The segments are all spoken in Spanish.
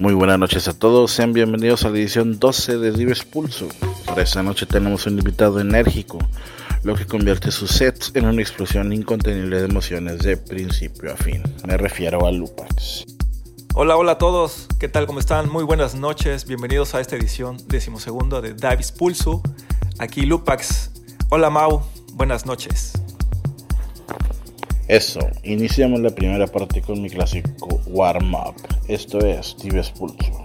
Muy buenas noches a todos, sean bienvenidos a la edición 12 de Dives Pulso. Para esta noche tenemos un invitado enérgico, lo que convierte sus sets en una explosión incontenible de emociones de principio a fin. Me refiero a Lupax. Hola, hola a todos, ¿qué tal? ¿Cómo están? Muy buenas noches, bienvenidos a esta edición decimosegunda de Dives Pulso. Aquí Lupax. Hola Mau, buenas noches. Eso, iniciamos la primera parte con mi clásico Warm Up. Esto es Dives Pulso.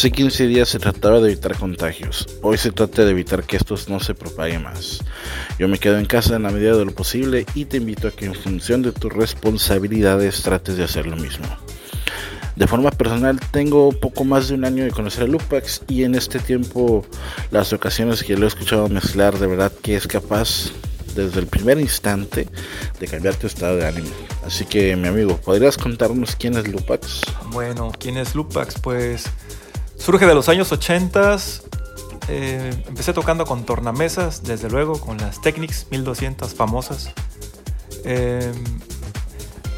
Hace 15 días se trataba de evitar contagios. Hoy se trata de evitar que estos no se propaguen más. Yo me quedo en casa en la medida de lo posible y te invito a que en función de tus responsabilidades trates de hacer lo mismo. De forma personal tengo poco más de un año de conocer a Lupax y en este tiempo las ocasiones que lo he escuchado mezclar de verdad que es capaz desde el primer instante de cambiar tu estado de ánimo. Así que mi amigo, ¿podrías contarnos quién es Lupax? Bueno, ¿quién es Lupax? Pues surge de los años 80. Eh, empecé tocando con tornamesas, desde luego, con las Technics 1200 famosas. Eh,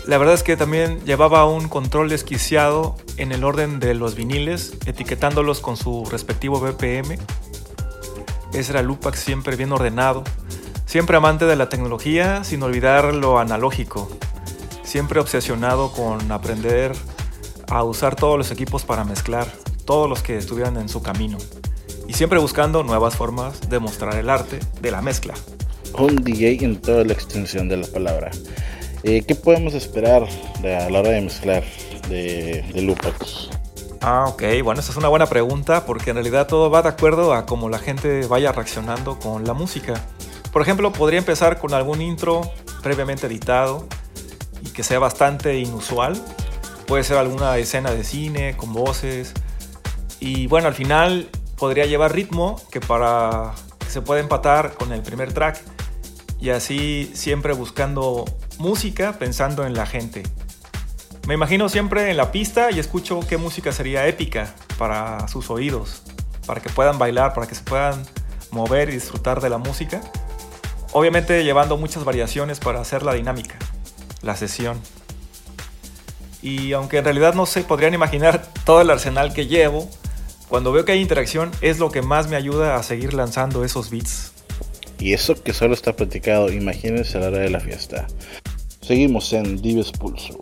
la verdad es que también llevaba un control desquiciado en el orden de los viniles, etiquetándolos con su respectivo BPM. Ese era Lupax siempre bien ordenado, siempre amante de la tecnología sin olvidar lo analógico, siempre obsesionado con aprender a usar todos los equipos para mezclar, todos los que estuvieran en su camino, y siempre buscando nuevas formas de mostrar el arte de la mezcla. Un DJ en toda la extensión de la palabra. Eh, ¿Qué podemos esperar a la hora de mezclar de, de Lupax? Ah, ok. Bueno, esa es una buena pregunta porque en realidad todo va de acuerdo a cómo la gente vaya reaccionando con la música. Por ejemplo, podría empezar con algún intro previamente editado y que sea bastante inusual. Puede ser alguna escena de cine con voces. Y bueno, al final podría llevar ritmo que para que se pueda empatar con el primer track y así siempre buscando música pensando en la gente. Me imagino siempre en la pista y escucho qué música sería épica para sus oídos, para que puedan bailar, para que se puedan mover y disfrutar de la música. Obviamente llevando muchas variaciones para hacer la dinámica, la sesión. Y aunque en realidad no se podrían imaginar todo el arsenal que llevo, cuando veo que hay interacción es lo que más me ayuda a seguir lanzando esos beats. Y eso que solo está platicado, imagínense a la hora de la fiesta. Seguimos en Dives Pulso.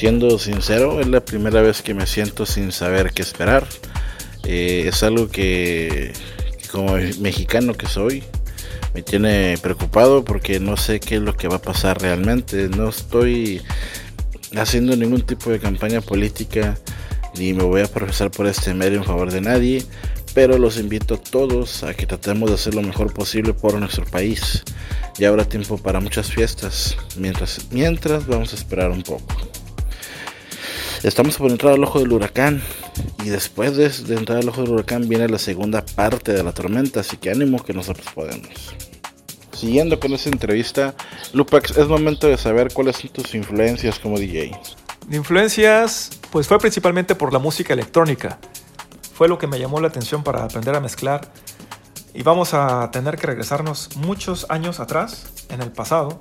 Siendo sincero, es la primera vez que me siento sin saber qué esperar. Eh, es algo que, como mexicano que soy, me tiene preocupado porque no sé qué es lo que va a pasar realmente. No estoy haciendo ningún tipo de campaña política ni me voy a profesar por este medio en favor de nadie, pero los invito a todos a que tratemos de hacer lo mejor posible por nuestro país. Ya habrá tiempo para muchas fiestas, mientras, mientras vamos a esperar un poco. Estamos por entrar al ojo del huracán y después de, entrar al ojo del huracán viene la segunda parte de la tormenta, así que ánimo que nosotros podemos. Siguiendo con esta entrevista, Lupax, es momento de saber cuáles son tus influencias como DJ. Influencias, pues fue principalmente por la música electrónica. Fue lo que me llamó la atención para aprender a mezclar. Y vamos a tener que regresarnos muchos años atrás, en el pasado.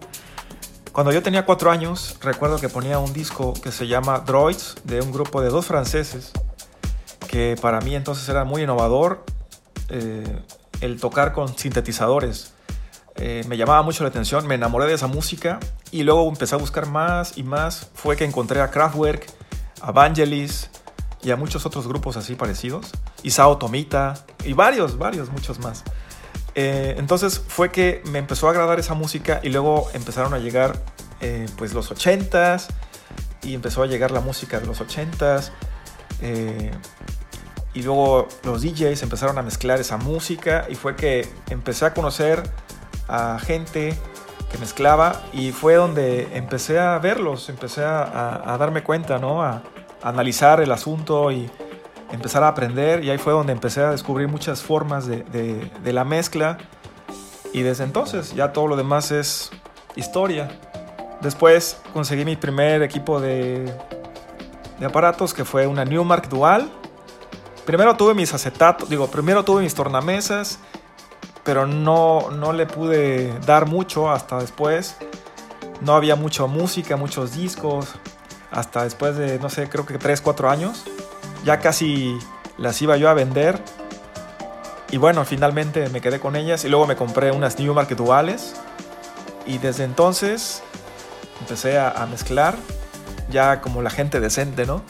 Cuando yo tenía cuatro años, recuerdo que ponía un disco que se llama Droids, de un grupo de dos franceses, que para mí entonces era muy innovador eh, el tocar con sintetizadores. Eh, me llamaba mucho la atención, me enamoré de esa música y luego empecé a buscar más y más. Fue que encontré a Kraftwerk, a Vangelis y a muchos otros grupos así parecidos. Isao Tomita y varios, varios, muchos más. Eh, entonces fue que me empezó a agradar esa música y luego empezaron a llegar eh, pues los 80s y empezó a llegar la música de los 80s. Eh, y luego los DJs empezaron a mezclar esa música y fue que empecé a conocer a gente que mezclaba y fue donde empecé a verlos, empecé a, darme cuenta, ¿no? A, a, analizar el asunto y empezar a aprender y ahí fue donde empecé a descubrir muchas formas de, de, de la mezcla y desde entonces ya todo lo demás es historia. Después conseguí mi primer equipo de, de aparatos que fue una Newmark Dual. Primero tuve mis acetatos, digo, primero tuve mis tornamesas pero no, no le pude dar mucho hasta después. No había mucha música, muchos discos. Hasta después de, no sé, creo que 3, 4 años. Ya casi las iba yo a vender. Y bueno, finalmente me quedé con ellas y luego me compré unas Newmark duales. Y desde entonces empecé a, mezclar, ya como la gente decente, ¿no?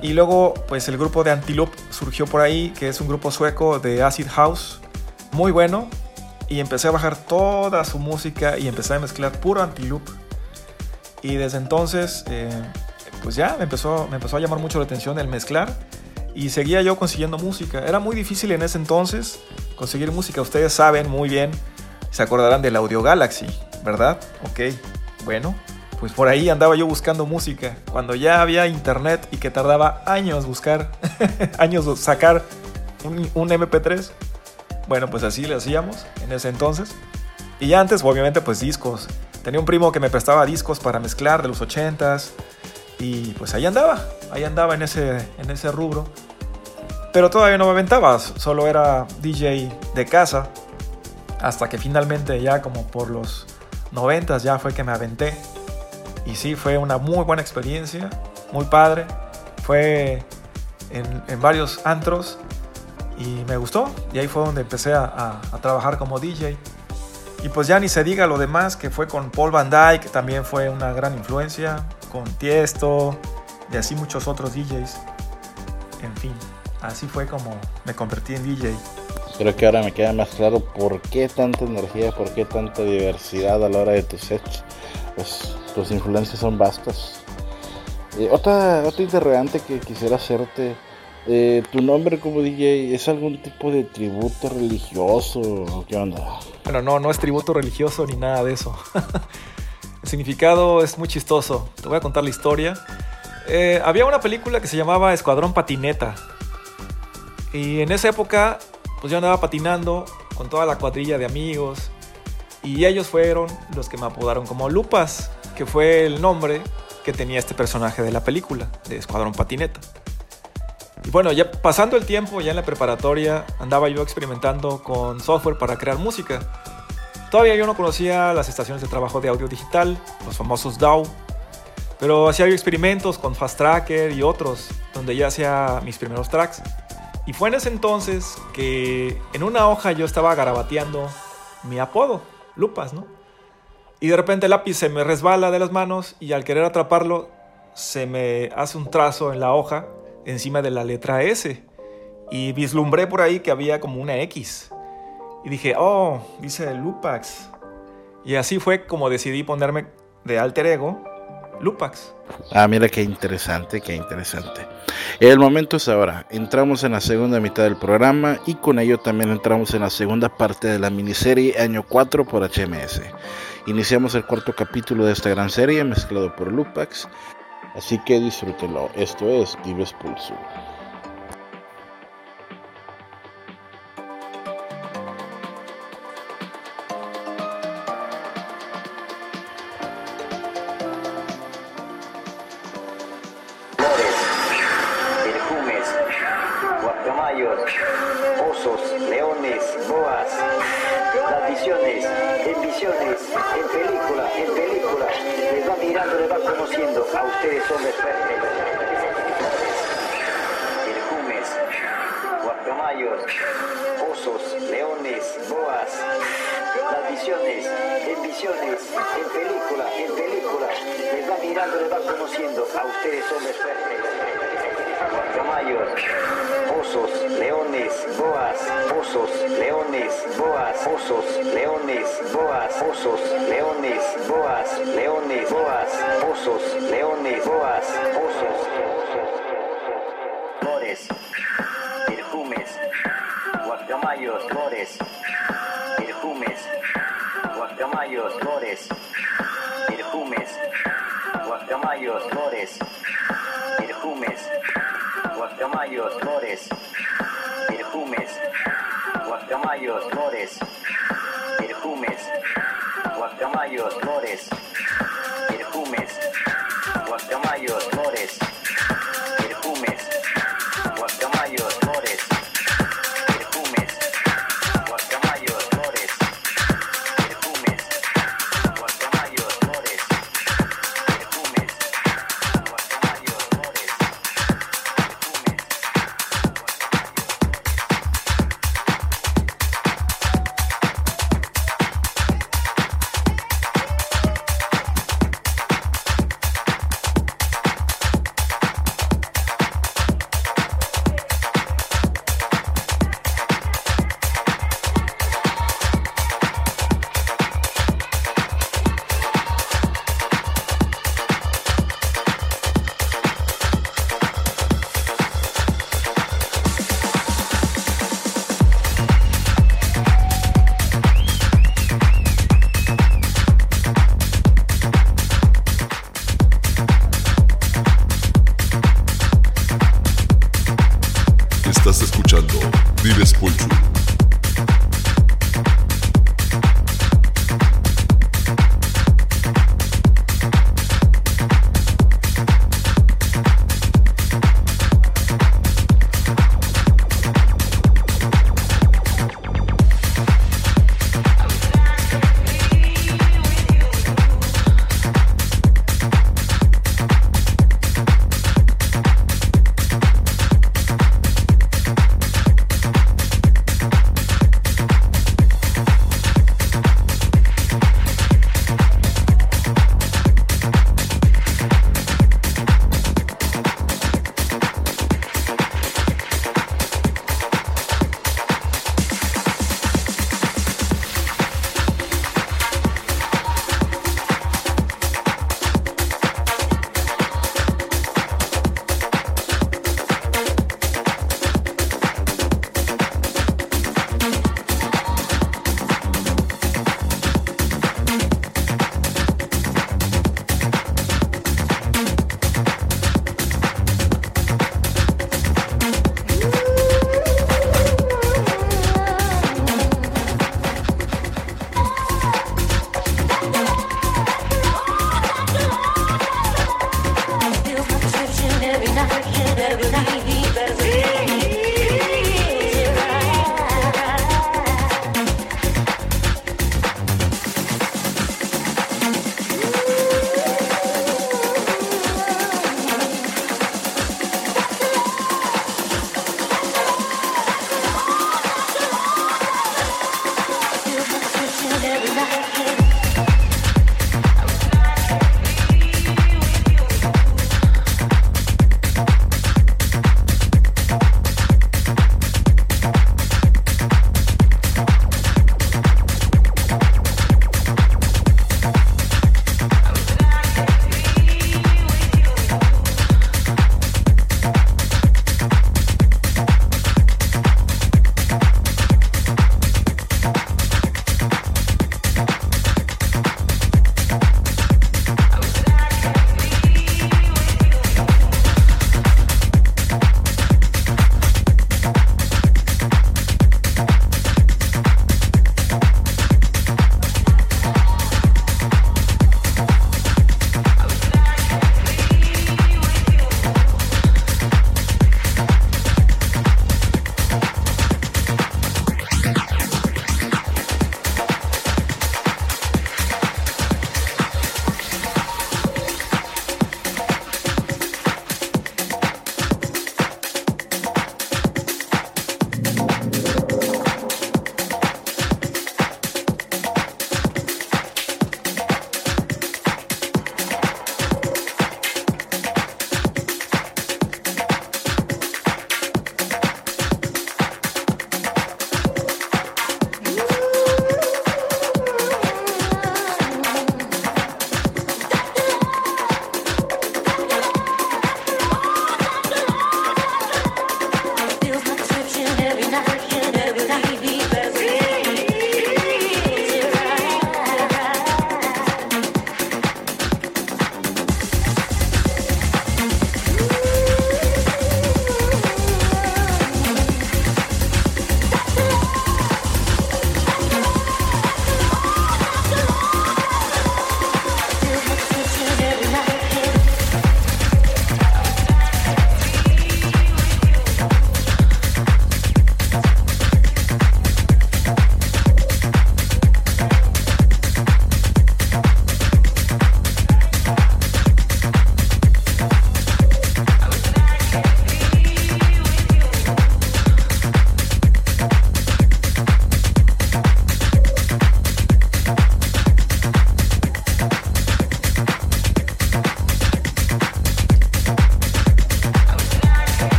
Y luego, pues el grupo de Antiloop surgió por ahí, que es un grupo sueco de Acid House, muy bueno y empecé a bajar toda su música y empecé a mezclar puro anti-loop. Y desde entonces, eh, pues ya me empezó, me empezó a llamar mucho la atención el mezclar y seguía yo consiguiendo música. Era muy difícil en ese entonces conseguir música. Ustedes saben muy bien, se acordarán del Audio Galaxy, ¿verdad? Ok, bueno, pues por ahí andaba yo buscando música. Cuando ya había internet y que tardaba años buscar, años sacar un, un MP3 bueno, pues así le hacíamos en ese entonces. Y antes, obviamente, pues discos. Tenía un primo que me prestaba discos para mezclar de los 80s. Y pues ahí andaba, ahí andaba en ese, en ese rubro. Pero todavía no me aventaba, solo era DJ de casa. Hasta que finalmente ya como por los 90 ya fue que me aventé. Y sí, fue una muy buena experiencia, muy padre. Fue en, en varios antros y me gustó. Y ahí fue donde empecé a, a, trabajar como DJ. Y pues ya ni se diga lo demás, que fue con Paul Van Dyke, también fue una gran influencia, con Tiesto y así muchos otros DJs. En fin, así fue como me convertí en DJ. Creo que ahora me queda más claro por qué tanta energía, por qué tanta diversidad a la hora de tus sets. Pues tus influencias son vastas. Eh, otra, otra interrogante que quisiera hacerte eh, ¿Tu nombre como DJ es algún tipo de tributo religioso qué onda? Bueno, no, no es tributo religioso ni nada de eso. El significado es muy chistoso. Te voy a contar la historia. Eh, había una película que se llamaba Escuadrón Patineta. Y en esa época, pues yo andaba patinando con toda la cuadrilla de amigos. Y ellos fueron los que me apodaron como Lupas, que fue el nombre que tenía este personaje de la película, de Escuadrón Patineta. Y bueno, ya pasando el tiempo, ya en la preparatoria, andaba yo experimentando con software para crear música. Todavía yo no conocía las estaciones de trabajo de audio digital, los famosos DAW, pero hacía yo experimentos con Fast Tracker y otros, donde ya hacía mis primeros tracks. Y fue en ese entonces que en una hoja yo estaba garabateando mi apodo, Lupas, ¿no? Y de repente el lápiz se me resbala de las manos y al querer atraparlo se me hace un trazo en la hoja encima de la letra S y vislumbré por ahí que había como una X. Y dije, oh, dice Lupax. Y así fue como decidí ponerme de alter ego Lupax. Ah, mira qué interesante, qué interesante. El momento es ahora. Entramos en la segunda mitad del programa y con ello también entramos en la segunda parte de la miniserie Año 4 por HMS. Iniciamos el cuarto capítulo de esta gran serie mezclado por Lupax. Así que disfrútelo. Esto es Dives Pulso. Leones, boas, tradiciones, emisiones, en película, en película mirando le va conociendo. A ustedes son perfectos. Perjumes, guacamayos, osos, leones, boas. Las visiones, en visiones, en película, en película. Les va mirando, les va conociendo. A ustedes son perfectos caballos, osos, leones, boas, osos, leones, boas, osos, leones, boas, osos, leones, boas, leones, boas, osos, leones, boas, osos, flores, perfumes, guacamayos, flores, perfumes, guacamayos, flores, perfumes, guacamayos, flores, perfumes guacamayos, flores, perfumes, guacamayos, flores, perfumes, guacamayos, flores.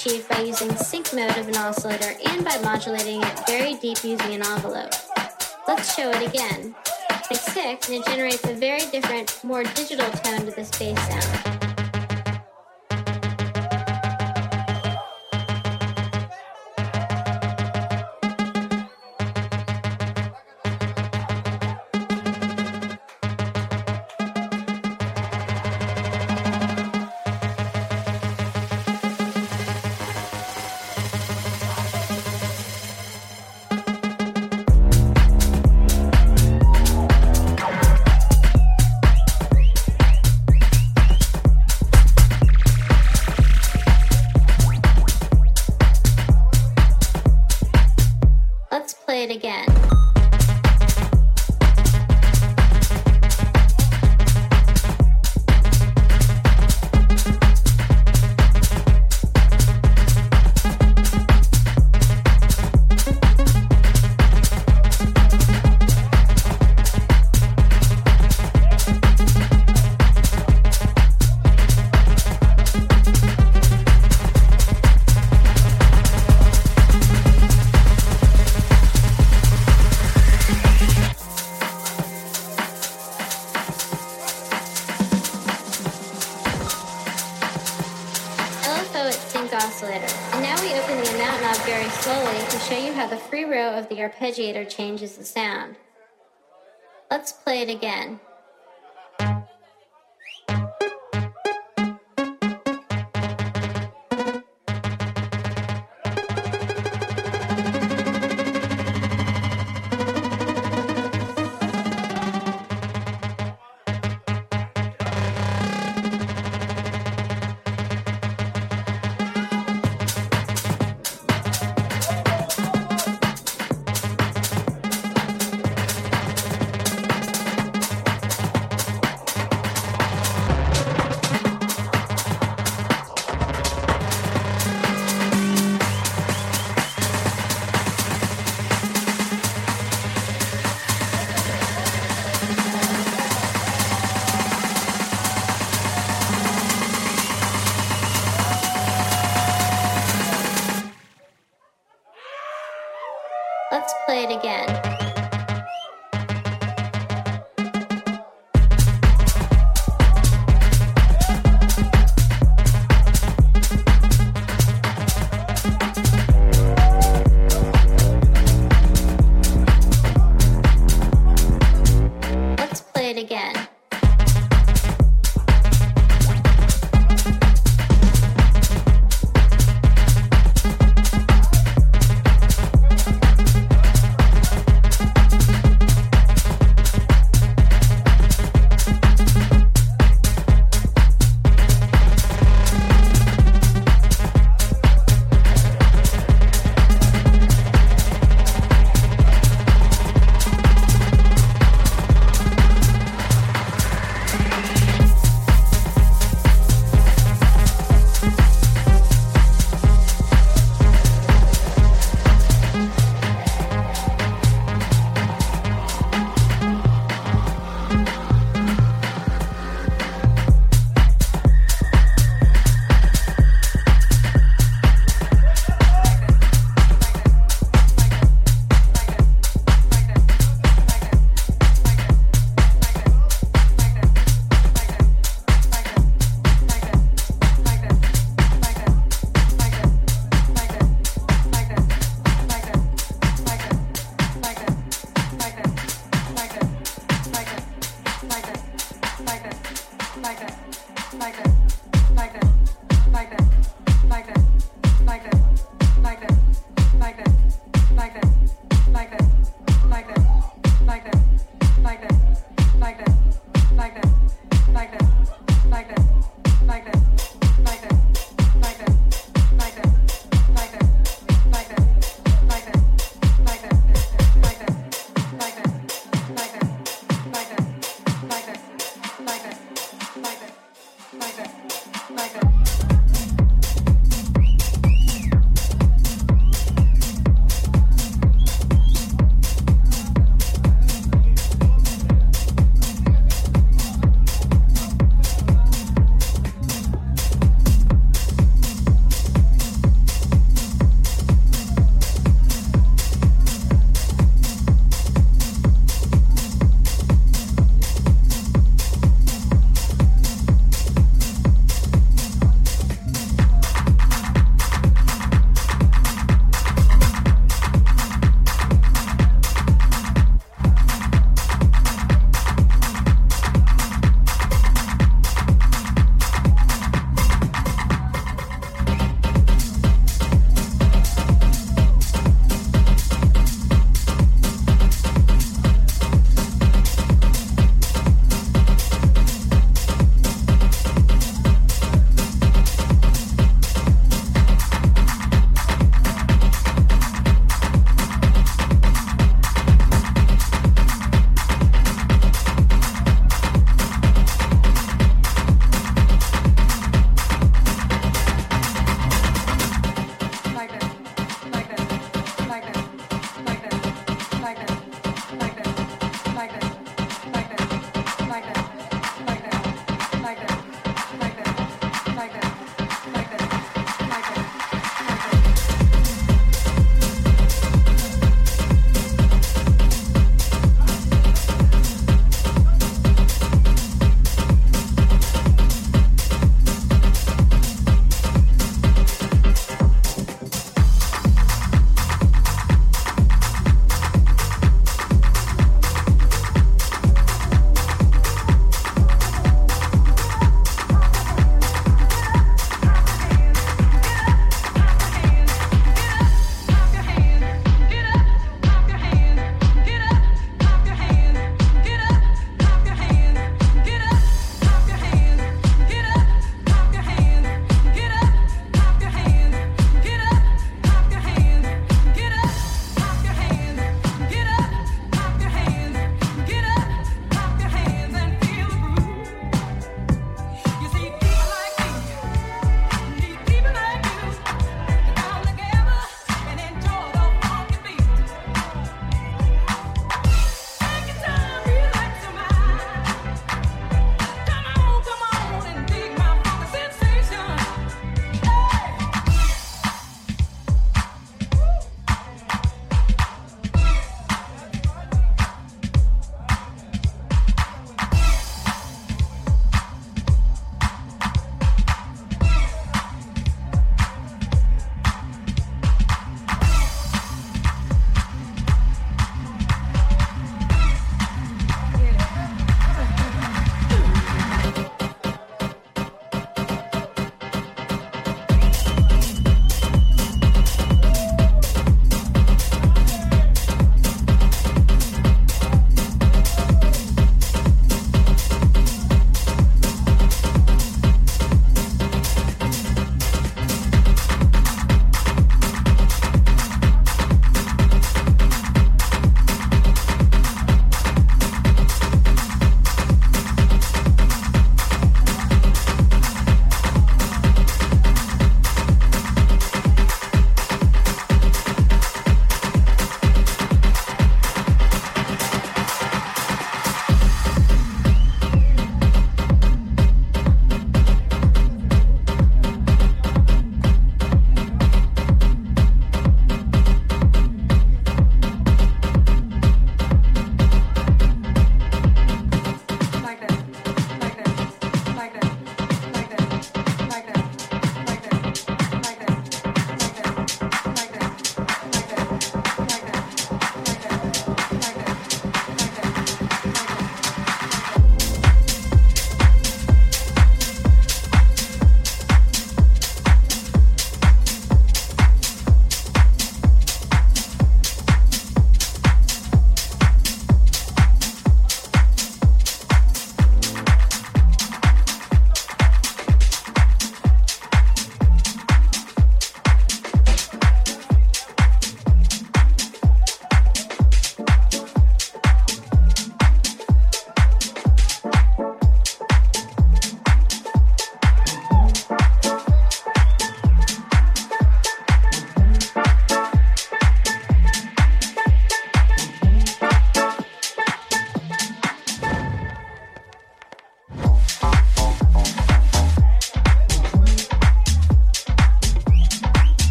Achieved by using sync mode of an oscillator and by modulating it very deep using an envelope. Let's show it again. It's 6 and it generates a very different, more digital tone to this bass sound. it again. Arpeggiator changes the sound. Let's play it again.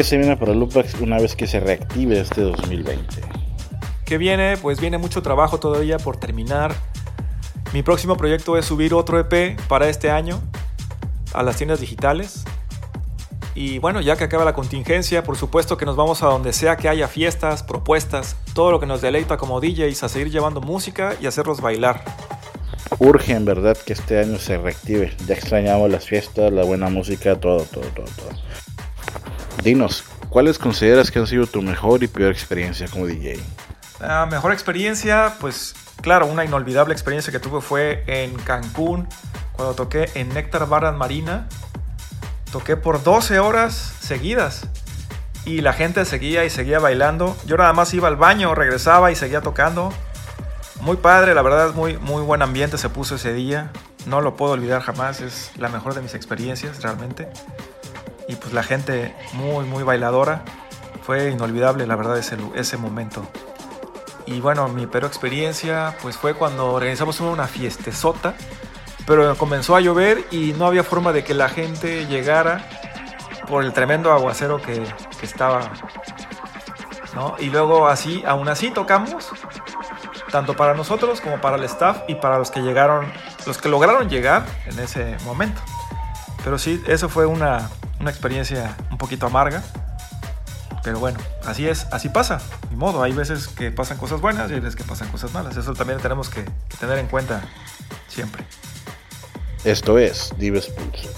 ¿Qué se viene para Lupax una vez que se reactive este 2020? ¿Qué viene? Pues viene mucho trabajo todavía por terminar. Mi próximo proyecto es subir otro EP para este año a las tiendas digitales. Y bueno, ya que acaba la contingencia, por supuesto que nos vamos a donde sea que haya fiestas, propuestas, todo lo que nos deleita como DJs a seguir llevando música y hacerlos bailar. Urge en verdad que este año se reactive. Ya extrañamos las fiestas, la buena música, todo, todo, todo, todo. Dinos, ¿cuáles consideras que han sido tu mejor y peor experiencia como DJ? La mejor experiencia, pues claro, una inolvidable experiencia que tuve fue en Cancún, cuando toqué en Néctar Bar Marina Toqué por 12 horas seguidas y la gente seguía y seguía bailando. Yo nada más iba al baño, regresaba y seguía tocando. Muy padre, la verdad, muy, muy buen ambiente se puso ese día. No lo puedo olvidar jamás, es la mejor de mis experiencias realmente. Y pues la gente muy, muy bailadora. Fue inolvidable, la verdad, ese, ese momento. Y bueno, mi peor experiencia pues fue cuando organizamos una fiestezota pero comenzó a llover y no había forma de que la gente llegara por el tremendo aguacero que, estaba. Y luego así, aún así tocamos, tanto para nosotros como para el staff y para los que llegaron, los que lograron llegar en ese momento. Pero sí, eso fue una, una experiencia un poquito amarga. Pero bueno, así es, así pasa, ni modo. Hay veces que pasan cosas buenas y hay veces que pasan cosas malas. Eso también tenemos que tener en cuenta siempre. Esto es Dives Pulso.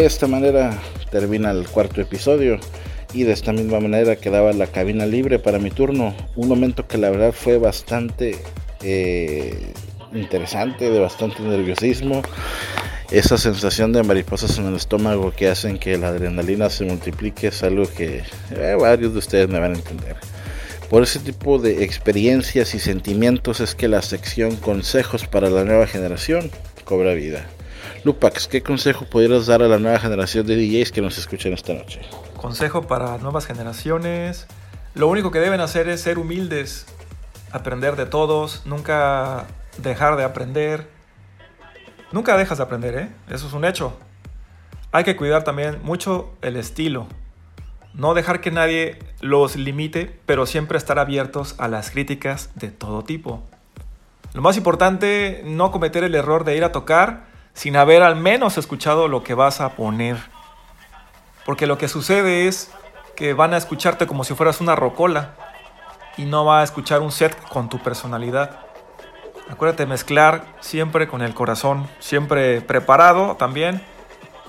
De esta manera termina el cuarto episodio. Y de esta misma manera quedaba la cabina libre para mi turno. Un momento que la verdad fue bastante eh, interesante, de bastante nerviosismo. Esa sensación de mariposas en el estómago que hacen que la adrenalina se multiplique es algo que eh, varios de ustedes me van a entender. Por ese tipo de experiencias y sentimientos es que la sección Consejos para la nueva generación cobra vida. ¿Qué consejo pudieras dar a la nueva generación de DJs que nos escuchan esta noche? Consejo para nuevas generaciones. Lo único que deben hacer es ser humildes, aprender de todos, nunca dejar de aprender. Nunca dejas de aprender, ¿eh? Eso es un hecho. Hay que cuidar también mucho el estilo. No dejar que nadie los limite, pero siempre estar abiertos a las críticas de todo tipo. Lo más importante, no cometer el error de ir a tocar sin haber al menos escuchado lo que vas a poner. Porque lo que sucede es que van a escucharte como si fueras una rocola y no va a escuchar un set con tu personalidad. Acuérdate mezclar siempre con el corazón, siempre preparado también.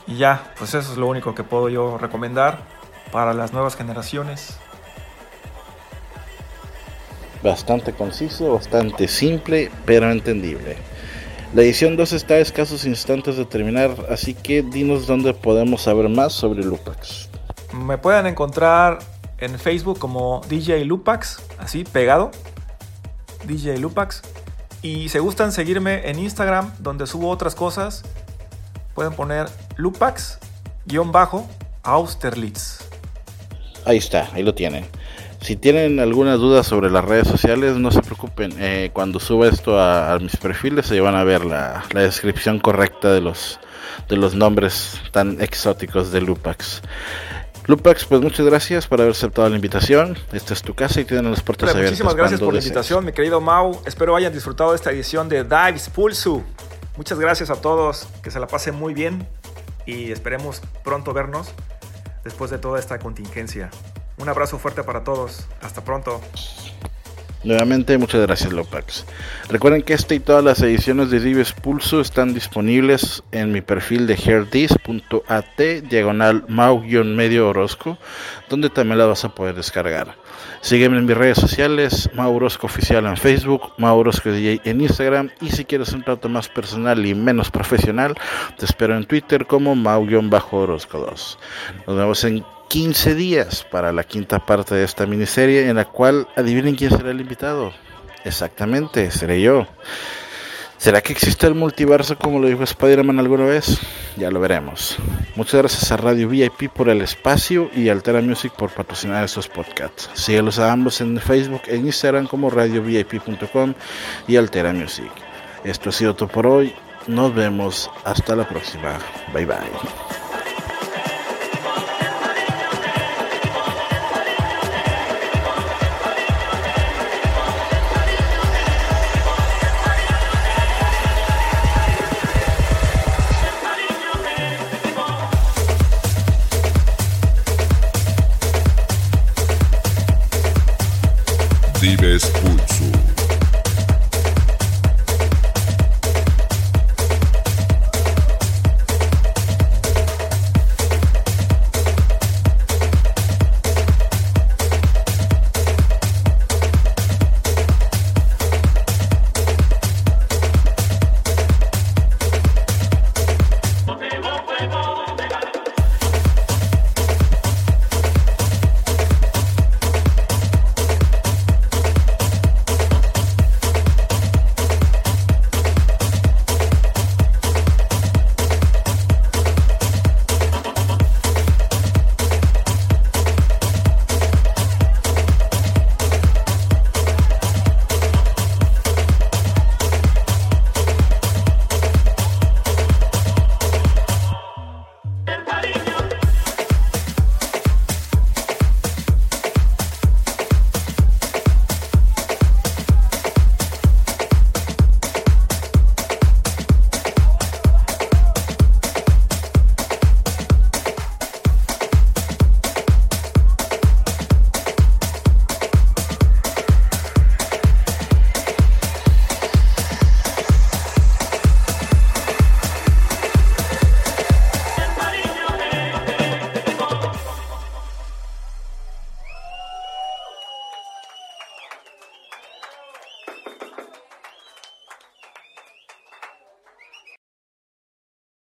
Y ya, pues eso es lo único que puedo yo recomendar para las nuevas generaciones. Bastante conciso, bastante simple, pero entendible. La edición 2 está a escasos instantes de terminar, así que dinos dónde podemos saber más sobre Lupax. Me pueden encontrar en Facebook como DJ Lupax, así pegado. DJ Lupax. Y si gustan seguirme en Instagram, donde subo otras cosas, pueden poner Lupax-Austerlitz. Ahí está, ahí lo tienen. Si tienen alguna duda sobre las redes sociales, no se preocupen. Eh, cuando suba esto a, a, mis perfiles, se van a ver la, la, descripción correcta de los, de los nombres tan exóticos de Lupax. Lupax, pues muchas gracias por haber aceptado la invitación. Esta es tu casa y tienen las puertas abiertas. Muchísimas gracias por la invitación, mi querido Mau. Espero hayan disfrutado de esta edición de Dives Pulsu. Muchas gracias a todos, que se la pasen muy bien y esperemos pronto vernos después de toda esta contingencia. Un abrazo fuerte para todos. Hasta pronto. Nuevamente, muchas gracias, Lopax. Recuerden que esta y todas las ediciones de Dives Pulso están disponibles en mi perfil de herdis.at, diagonal mau-medio Orozco, donde también la vas a poder descargar. Sígueme en mis redes sociales, Mau Oficial en Facebook, Mau DJ en Instagram, y si quieres un trato más personal y menos profesional, te espero en Twitter como Mau-Orozco 2. Nos vemos en 15 días para la quinta parte de esta miniserie en la cual adivinen quién será el invitado. Exactamente, seré yo. ¿Será que existe el multiverso como lo dijo Spider-Man alguna vez? Ya lo veremos. Muchas gracias a Radio VIP por el espacio y Altera Music por patrocinar estos podcasts. Síguelos a ambos en Facebook e Instagram como radiovip.com y Altera Music. Esto ha sido todo por hoy. Nos vemos hasta la próxima. Bye bye. Dives Pulso.